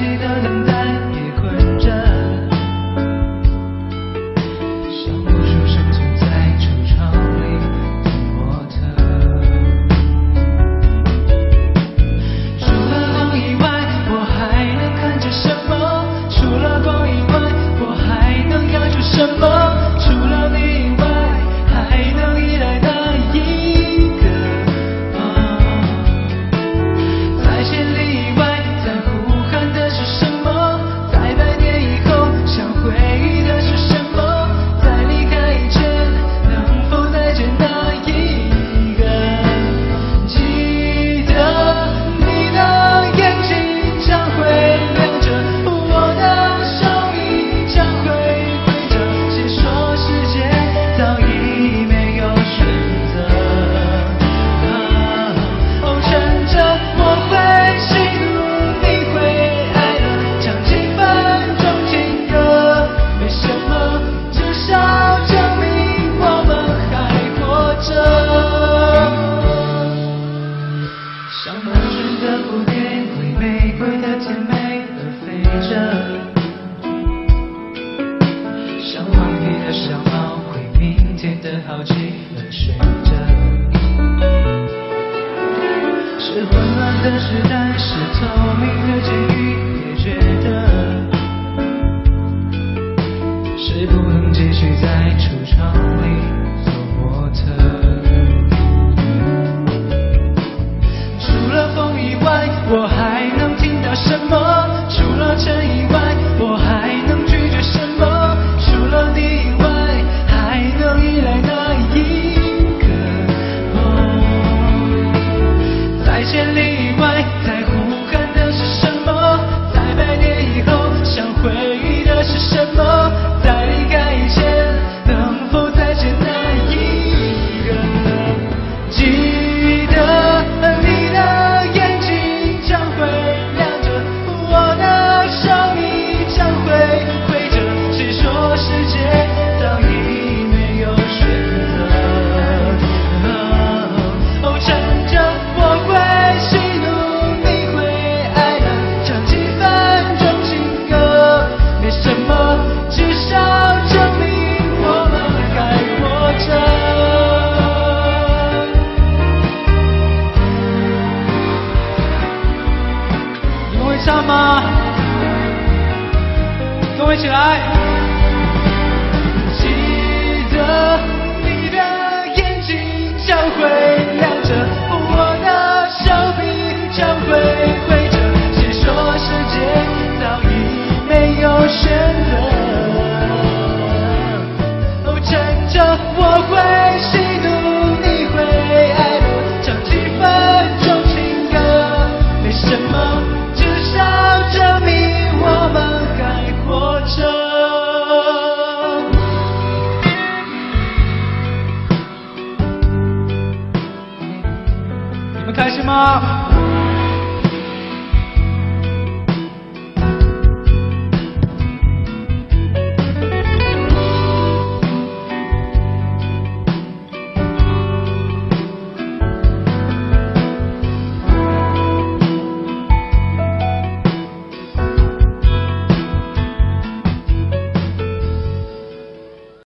记得等待。I try. 啊，跟我一起来。开心吗？